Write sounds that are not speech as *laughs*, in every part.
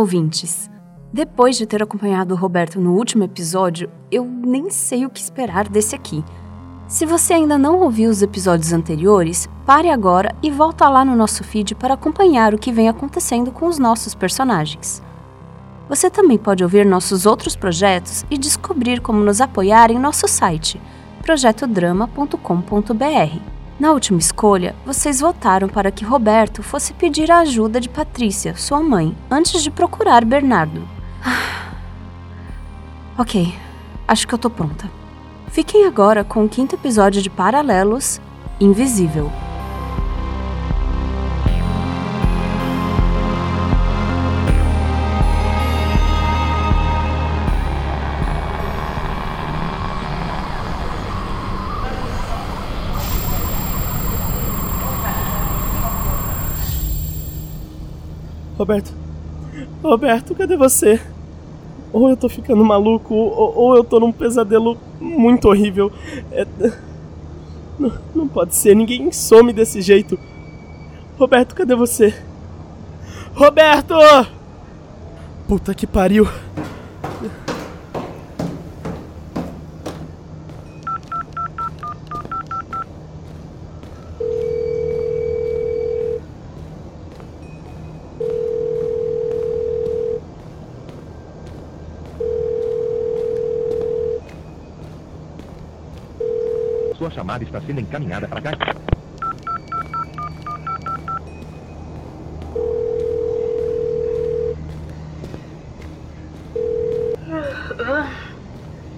ouvintes! Depois de ter acompanhado o Roberto no último episódio, eu nem sei o que esperar desse aqui. Se você ainda não ouviu os episódios anteriores, pare agora e volta lá no nosso feed para acompanhar o que vem acontecendo com os nossos personagens. Você também pode ouvir nossos outros projetos e descobrir como nos apoiar em nosso site, projetodrama.com.br. Na última escolha, vocês votaram para que Roberto fosse pedir a ajuda de Patrícia, sua mãe, antes de procurar Bernardo. *sighs* Ok, acho que eu tô pronta. Fiquem agora com o quinto episódio de Paralelos Invisível. Roberto. Roberto, cadê você? Ou eu tô ficando maluco, ou, ou eu tô num pesadelo muito horrível. É... Não, não pode ser, ninguém some desse jeito. Roberto, cadê você? Roberto! Puta que pariu. Chamada está sendo encaminhada para cá.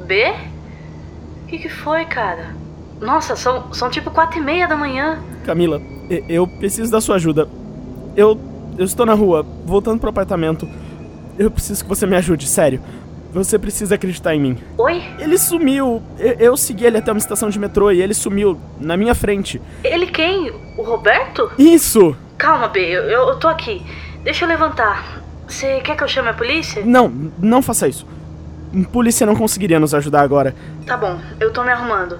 B? O que, que foi, cara? Nossa, são, são tipo quatro e meia da manhã. Camila, eu preciso da sua ajuda. Eu, eu estou na rua, voltando pro apartamento. Eu preciso que você me ajude, sério. Você precisa acreditar em mim. Oi? Ele sumiu. Eu, eu segui ele até uma estação de metrô e ele sumiu na minha frente. Ele quem? O Roberto? Isso! Calma, B, eu, eu tô aqui. Deixa eu levantar. Você quer que eu chame a polícia? Não, não faça isso. Polícia não conseguiria nos ajudar agora. Tá bom, eu tô me arrumando.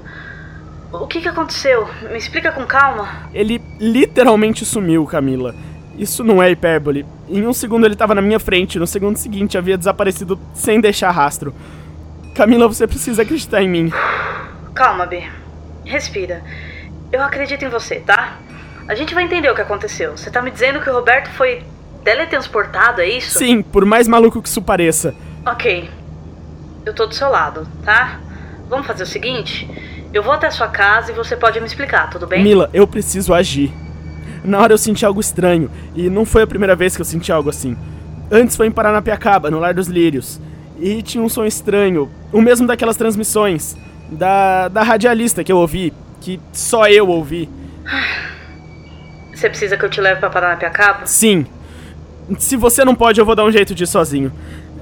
O que que aconteceu? Me explica com calma. Ele literalmente sumiu, Camila. Isso não é hipérbole. Em um segundo ele estava na minha frente, no segundo seguinte havia desaparecido sem deixar rastro. Camila, você precisa acreditar em mim. Calma, B. Respira. Eu acredito em você, tá? A gente vai entender o que aconteceu. Você tá me dizendo que o Roberto foi teletransportado, é isso? Sim, por mais maluco que isso pareça. Ok. Eu tô do seu lado, tá? Vamos fazer o seguinte? Eu vou até a sua casa e você pode me explicar, tudo bem? Mila, eu preciso agir. Na hora eu senti algo estranho, e não foi a primeira vez que eu senti algo assim. Antes foi em Paranapiacaba, no Lar dos Lírios. E tinha um som estranho, o mesmo daquelas transmissões, da, da radialista que eu ouvi, que só eu ouvi. Você precisa que eu te leve pra Paranapiacaba? Sim. Se você não pode, eu vou dar um jeito de ir sozinho.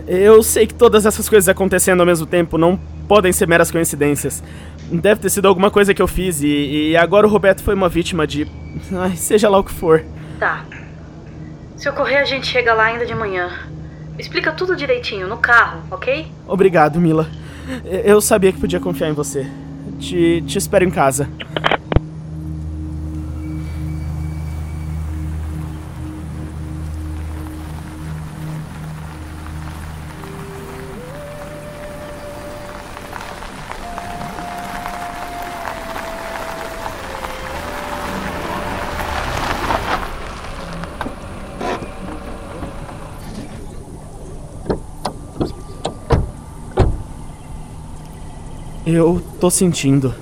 Eu sei que todas essas coisas acontecendo ao mesmo tempo não podem ser meras coincidências. Deve ter sido alguma coisa que eu fiz e, e agora o Roberto foi uma vítima de. Ai, seja lá o que for. Tá. Se ocorrer, a gente chega lá ainda de manhã. Explica tudo direitinho, no carro, ok? Obrigado, Mila. Eu sabia que podia confiar em você. Te, te espero em casa. Eu tô sentindo.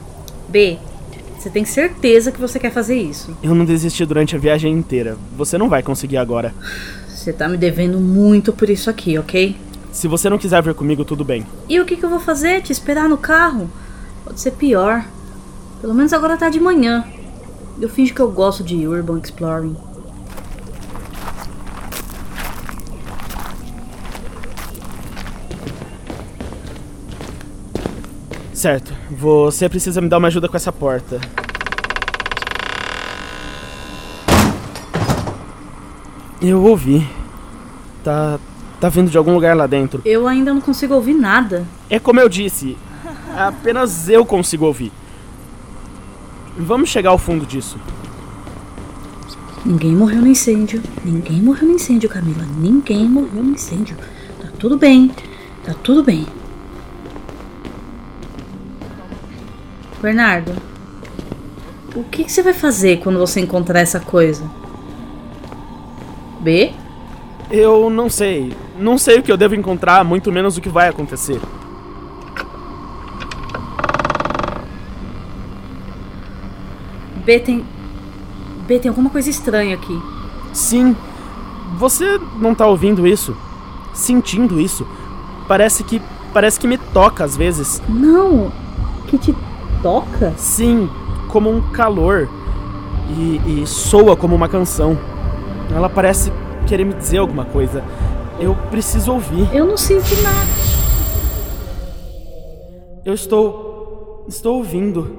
B, você tem certeza que você quer fazer isso? Eu não desisti durante a viagem inteira. Você não vai conseguir agora. Você tá me devendo muito por isso aqui, ok? Se você não quiser vir comigo, tudo bem. E o que, que eu vou fazer? Te esperar no carro? Pode ser pior. Pelo menos agora tá de manhã. Eu finjo que eu gosto de Urban Exploring. Certo, você precisa me dar uma ajuda com essa porta. Eu ouvi. Tá. tá vindo de algum lugar lá dentro. Eu ainda não consigo ouvir nada. É como eu disse, apenas eu consigo ouvir. Vamos chegar ao fundo disso. Ninguém morreu no incêndio. Ninguém morreu no incêndio, Camila. Ninguém morreu no incêndio. Tá tudo bem. Tá tudo bem. Bernardo, o que, que você vai fazer quando você encontrar essa coisa? B? Eu não sei. Não sei o que eu devo encontrar, muito menos o que vai acontecer. B tem. B tem alguma coisa estranha aqui. Sim. Você não tá ouvindo isso? Sentindo isso? Parece que. Parece que me toca às vezes. Não! Que te toca? Sim, como um calor. E, e soa como uma canção. Ela parece querer me dizer alguma coisa. Eu preciso ouvir. Eu não sinto nada. Eu estou. Estou ouvindo.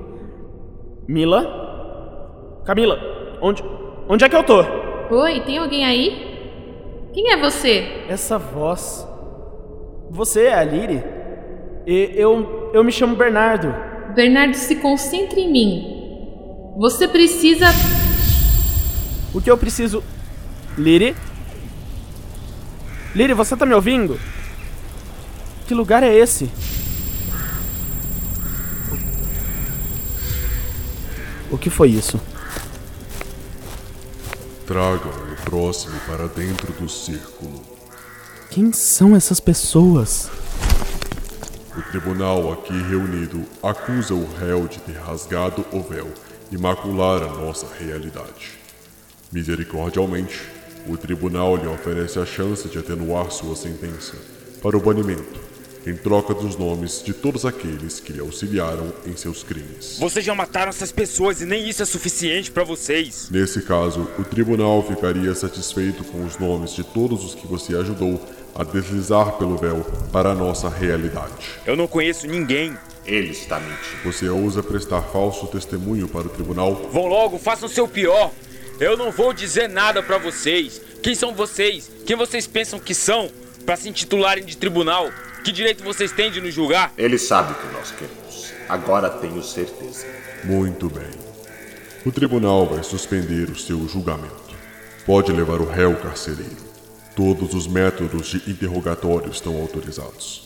Mila? Camila, onde. Onde é que eu tô? Oi, tem alguém aí? Quem é você? Essa voz. Você é a Liri? E eu. Eu me chamo Bernardo. Bernardo, se concentre em mim. Você precisa. O que eu preciso. Liri? Liri, você tá me ouvindo? Que lugar é esse? O que foi isso? Tragam o próximo para dentro do círculo. Quem são essas pessoas? O tribunal aqui reunido acusa o réu de ter rasgado o véu e macular a nossa realidade. Misericordialmente, o tribunal lhe oferece a chance de atenuar sua sentença para o banimento, em troca dos nomes de todos aqueles que lhe auxiliaram em seus crimes. Vocês já mataram essas pessoas e nem isso é suficiente para vocês. Nesse caso, o tribunal ficaria satisfeito com os nomes de todos os que você ajudou a deslizar pelo véu para a nossa realidade. Eu não conheço ninguém. Ele está mentindo. Você ousa prestar falso testemunho para o tribunal? Vão logo, façam seu pior. Eu não vou dizer nada para vocês. Quem são vocês? Quem vocês pensam que são para se intitularem de tribunal? Que direito vocês têm de nos julgar? Ele sabe o que nós queremos. Agora tenho certeza. Muito bem. O tribunal vai suspender o seu julgamento. Pode levar o réu carcereiro. Todos os métodos de interrogatório estão autorizados.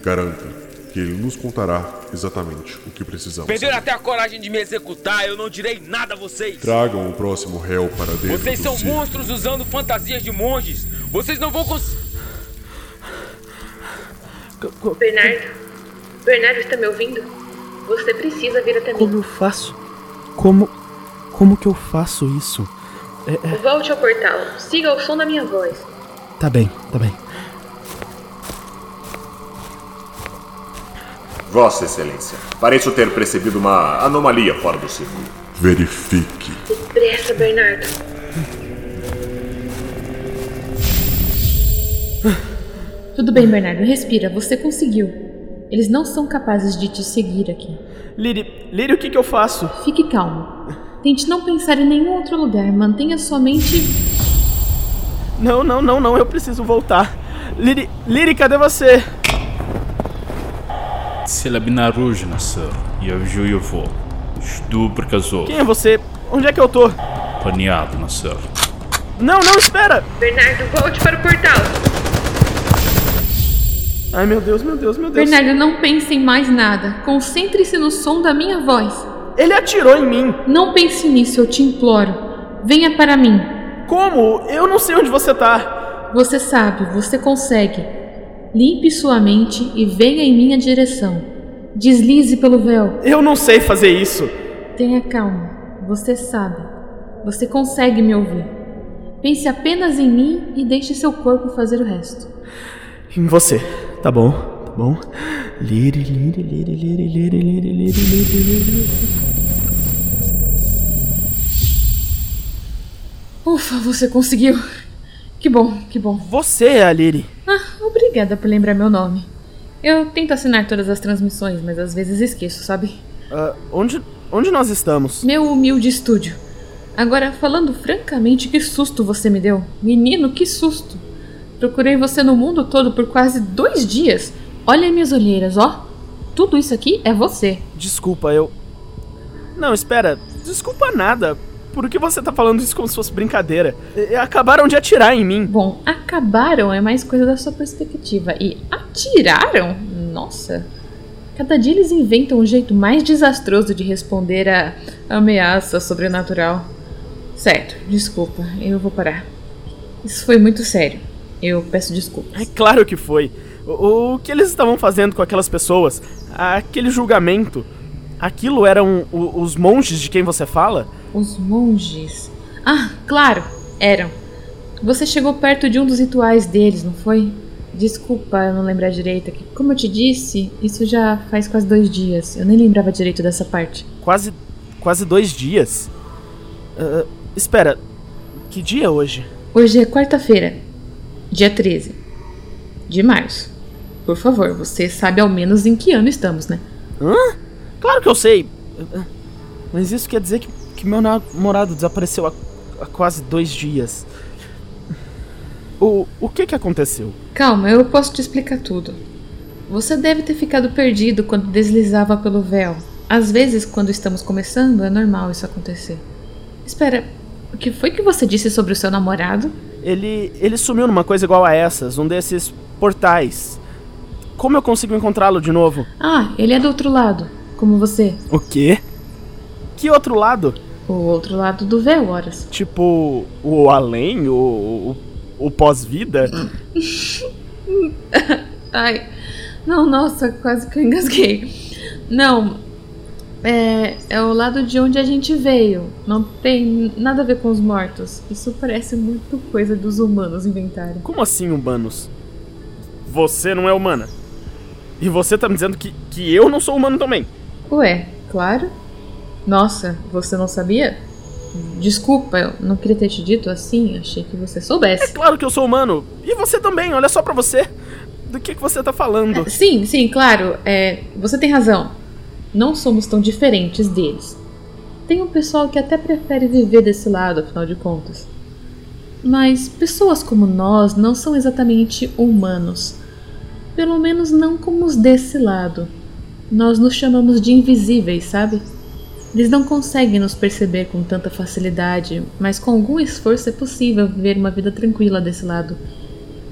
Garanta que ele nos contará exatamente o que precisamos. Perderam até a coragem de me executar. Eu não direi nada a vocês. Tragam o próximo réu para dentro Vocês do são círculo. monstros usando fantasias de monges. Vocês não vão conseguir. Bernardo? Bernardo está me ouvindo? Você precisa vir até Como eu faço? Como. Como que eu faço isso? Volte ao portal. Siga o som da minha voz. Tá bem, tá bem. Vossa Excelência, pareço ter percebido uma anomalia fora do círculo. Verifique. Depressa, Bernardo. Tudo bem, Bernardo. Respira. Você conseguiu. Eles não são capazes de te seguir aqui. Liri, Liri, o que que eu faço? Fique calmo. Tente não pensar em nenhum outro lugar. Mantenha sua mente. Não, não, não, não, eu preciso voltar. Liri, Liri, cadê você? Selab Narujna, sir. Yavju vou. Estupro casou. Quem é você? Onde é que eu tô? Paneado, não, sir. Não, não, espera! Bernardo, volte para o portal. Ai, meu Deus, meu Deus, meu Deus. Bernardo, não pense em mais nada. Concentre-se no som da minha voz. Ele atirou em mim. Não pense nisso, eu te imploro. Venha para mim. Como? Eu não sei onde você tá. Você sabe, você consegue. Limpe sua mente e venha em minha direção. Deslize pelo véu. Eu não sei fazer isso. Tenha calma. Você sabe. Você consegue me ouvir. Pense apenas em mim e deixe seu corpo fazer o resto. Em você. Tá bom, tá bom. Liri, liri, liri, liri, liri, liri, liri, liri, liri. Ufa, você conseguiu. Que bom, que bom. Você é a Liri. Ah, obrigada por lembrar meu nome. Eu tento assinar todas as transmissões, mas às vezes esqueço, sabe? Ah, onde, onde nós estamos? Meu humilde estúdio. Agora, falando francamente, que susto você me deu. Menino, que susto. Procurei você no mundo todo por quase dois dias. Olha minhas olheiras, ó. Tudo isso aqui é você. Desculpa, eu. Não, espera. Desculpa nada. Por que você tá falando isso como se fosse brincadeira? E- Acabaram de atirar em mim. Bom, acabaram é mais coisa da sua perspectiva. E atiraram? Nossa. Cada dia eles inventam um jeito mais desastroso de responder a ameaça sobrenatural. Certo, desculpa, eu vou parar. Isso foi muito sério. Eu peço desculpas. É claro que foi. O, o que eles estavam fazendo com aquelas pessoas? Aquele julgamento. Aquilo eram os monges de quem você fala? Os monges. Ah, claro, eram. Você chegou perto de um dos rituais deles, não foi? Desculpa eu não lembrar direito. que, Como eu te disse, isso já faz quase dois dias. Eu nem lembrava direito dessa parte. Quase. quase dois dias. Ah, espera, que dia é hoje? Hoje é quarta-feira, dia 13 de março. Por favor, você sabe ao menos em que ano estamos, né? Hã? Claro que eu sei. Ah, Mas isso quer dizer que, que meu namorado desapareceu há, há quase dois dias. O, o que que aconteceu? Calma, eu posso te explicar tudo. Você deve ter ficado perdido quando deslizava pelo véu. Às vezes, quando estamos começando, é normal isso acontecer. Espera, o que foi que você disse sobre o seu namorado? Ele, ele sumiu numa coisa igual a essas, um desses portais. Como eu consigo encontrá-lo de novo? Ah, ele é do outro lado, como você. O quê? Que outro lado? O outro lado do véu, horas. Tipo, o além? O, o, o pós-vida? *laughs* Ai, não, nossa, quase que eu engasguei. Não, é, é o lado de onde a gente veio. Não tem nada a ver com os mortos. Isso parece muito coisa dos humanos inventarem. Como assim, humanos? Você não é humana. E você tá me dizendo que, que eu não sou humano também. Ué, claro. Nossa, você não sabia? Desculpa, eu não queria ter te dito assim. Achei que você soubesse. Claro que eu sou humano. E você também, olha só pra você. Do que, que você tá falando? Sim, sim, claro. É, você tem razão. Não somos tão diferentes deles. Tem um pessoal que até prefere viver desse lado, afinal de contas. Mas pessoas como nós não são exatamente humanos. Pelo menos não como os desse lado. Nós nos chamamos de invisíveis, sabe? Eles não conseguem nos perceber com tanta facilidade, mas com algum esforço é possível viver uma vida tranquila desse lado.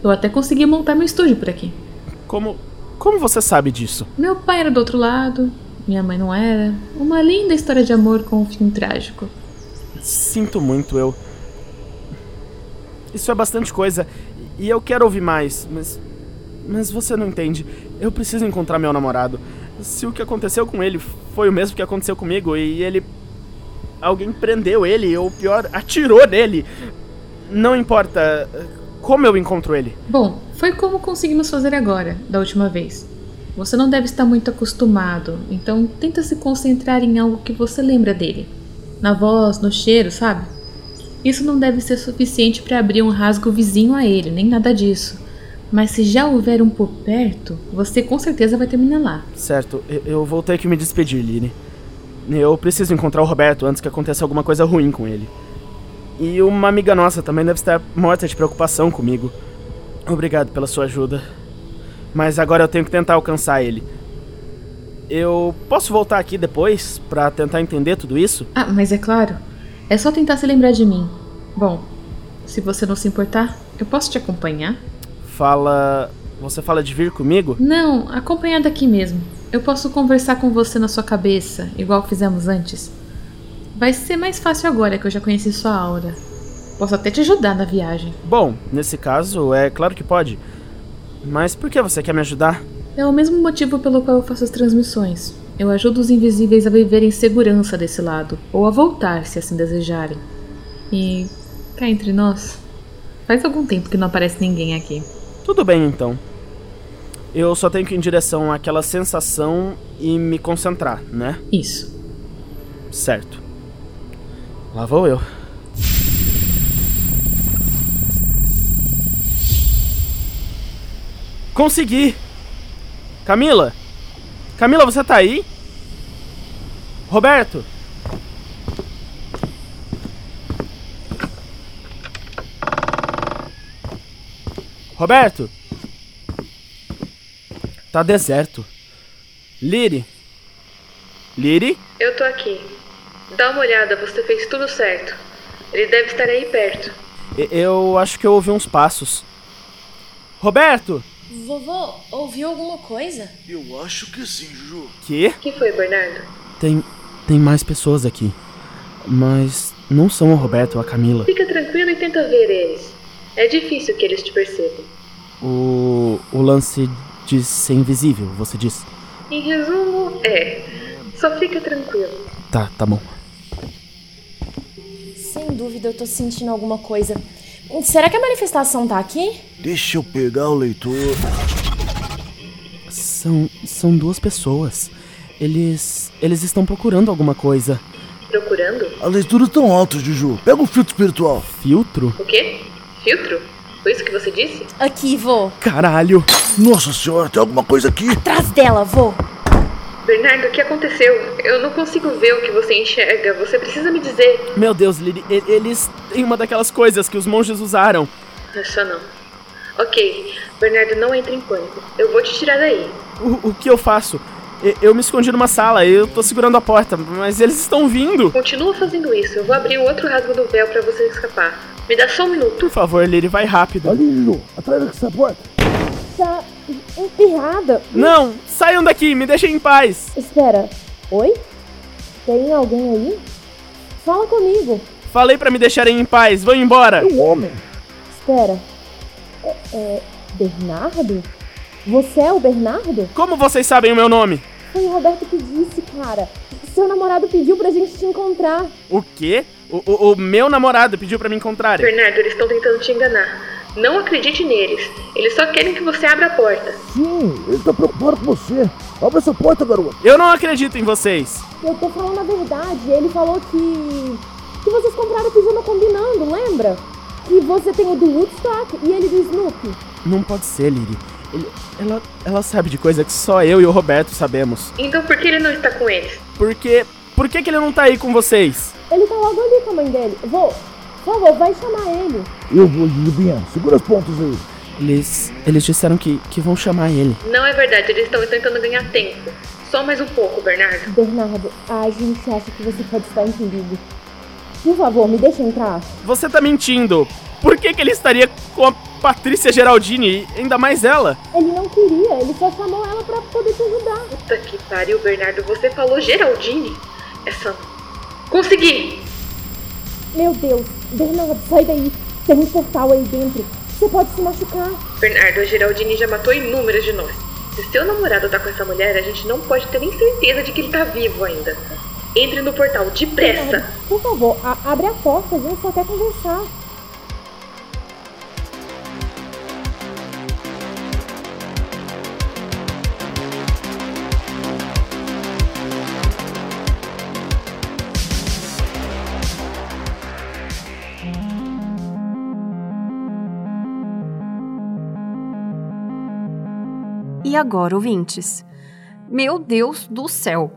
Eu até consegui montar meu estúdio por aqui. Como. Como você sabe disso? Meu pai era do outro lado, minha mãe não era. Uma linda história de amor com um fim trágico. Sinto muito, eu. Isso é bastante coisa. E eu quero ouvir mais, mas. Mas você não entende. Eu preciso encontrar meu namorado. Se o que aconteceu com ele foi o mesmo que aconteceu comigo e ele. Alguém prendeu ele, ou pior, atirou nele. Não importa. Como eu encontro ele? Bom, foi como conseguimos fazer agora, da última vez. Você não deve estar muito acostumado, então tenta se concentrar em algo que você lembra dele. Na voz, no cheiro, sabe? Isso não deve ser suficiente para abrir um rasgo vizinho a ele, nem nada disso. Mas se já houver um por perto, você com certeza vai terminar lá. Certo, eu- vou ter que me despedir, Lini. Eu preciso encontrar o Roberto antes que aconteça alguma coisa ruim com ele. E uma amiga nossa também deve estar morta de preocupação comigo. Obrigado pela sua ajuda. Mas agora eu tenho que tentar alcançar ele. Eu posso voltar aqui depois pra tentar entender tudo isso? Ah, mas é claro. É só tentar se lembrar de mim. Bom, se você não se importar, eu posso te acompanhar? Fala. Você fala de vir comigo? Não, acompanhar daqui mesmo. Eu posso conversar com você na sua cabeça, igual fizemos antes. Vai ser mais fácil agora que eu já conheci sua aura. Posso até te ajudar na viagem. Bom, nesse caso, é claro que pode. Mas por que você quer me ajudar? É o mesmo motivo pelo qual eu faço as transmissões. Eu ajudo os invisíveis a viver em segurança desse lado, ou a voltar se assim desejarem. E cá entre nós, faz algum tempo que não aparece ninguém aqui. Tudo bem então. Eu só tenho que ir em direção àquela sensação e me concentrar, né? Isso. Certo. Lá vou eu. Consegui! Camila! Camila, você tá aí? Roberto! Roberto! Tá deserto. Liri! Liri? Eu tô aqui. Dá uma olhada, você fez tudo certo. Ele deve estar aí perto. Eu acho que eu ouvi uns passos. Roberto! Vovô, ouviu alguma coisa? Eu acho que sim, Juju. Que? O que foi, Bernardo? Tem. tem mais pessoas aqui. Mas não são o Roberto ou a Camila. Fica tranquilo e tenta ver eles. É difícil que eles te percebam. O. o lance de ser invisível, você disse. Em resumo, é. Só fica tranquilo. Tá, tá bom. Sem dúvida eu tô sentindo alguma coisa. Será que a manifestação tá aqui? Deixa eu pegar o leitor. São. são duas pessoas. Eles. eles estão procurando alguma coisa. Procurando? As leituras estão altas, Juju. Pega o filtro espiritual. Filtro? O quê? Filtro? Foi isso que você disse? Aqui, vô. Caralho! Nossa senhora, tem alguma coisa aqui? Atrás dela, vô. Bernardo, o que aconteceu? Eu não consigo ver o que você enxerga. Você precisa me dizer. Meu Deus, Lily, eles têm uma daquelas coisas que os monges usaram. Essa não. Ok, Bernardo, não entre em pânico. Eu vou te tirar daí. O, o que eu faço? E- Eu me escondi numa sala, eu tô segurando a porta, mas eles estão vindo. Continua fazendo isso. Eu vou abrir o outro rasgo do véu pra você escapar. Me dá só um minuto. Por favor, Lily, vai rápido. Ali, Juju. Atrás dessa porta. Tá emperrada. Não, saiam daqui, me deixem em paz. Espera. Oi? Tem alguém aí? Fala comigo. Falei pra me deixarem em paz, vão embora. Um homem. Espera. É, é. Bernardo? Você é o Bernardo? Como vocês sabem o meu nome? Foi o Roberto que disse, cara. Seu namorado pediu pra gente te encontrar. O quê? O, o- o meu namorado pediu pra me encontrar. Bernardo, eles estão tentando te enganar. Não acredite neles. Eles só querem que você abra a porta. Sim, ele tá preocupado com você. Abre essa porta, garoto. Eu não acredito em vocês. Eu tô falando a verdade. Ele falou que. que vocês compraram o pijama combinando, lembra? Que você tem o do Woodstock e ele do Snoopy. Não pode ser, Lily. Ele- ela, ela sabe de coisa que só eu e o Roberto sabemos. Então por que ele não está com eles? Porque. Por que, que ele não tá aí com vocês? Ele tá logo ali com a mãe dele. Vou. Por favor, vai chamar ele. Eu vou, Jujubinha. Segura os pontos aí. Eles. Eles disseram que, que vão chamar ele. Não é verdade, eles estão tentando ganhar tempo. Só mais um pouco, Bernardo. Bernardo, a gente acha que você pode estar em perigo. Por favor, me deixa entrar. Você tá mentindo. Por que, que ele estaria com a Patrícia Geraldini? Ainda mais ela? Ele não queria, ele só chamou ela pra poder te ajudar. Puta que pariu, Bernardo. Você falou Geraldine? Essa. Consegui! Meu Deus, Bernardo, sai daí. Tem um portal aí dentro. Você pode se machucar. Bernardo, a Geraldine já matou inúmeras de nós. Se seu namorado tá com essa mulher, a gente não pode ter nem certeza de que ele tá vivo ainda. Entre no portal, depressa! Bernardo, por favor, a- abre a porta, a gente só quer conversar. E agora, ouvintes? Meu Deus do céu!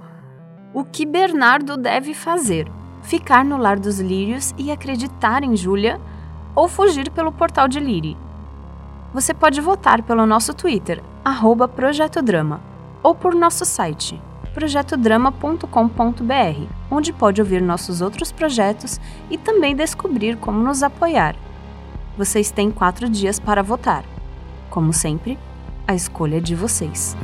O que Bernardo deve fazer? Ficar no lar dos lírios e acreditar em Júlia ou fugir pelo portal de Liri? Você pode votar pelo nosso Twitter, arroba ou por nosso site, projetodrama.com.br, onde pode ouvir nossos outros projetos e também descobrir como nos apoiar. Vocês têm quatro dias para votar. Como sempre, a escolha é de vocês.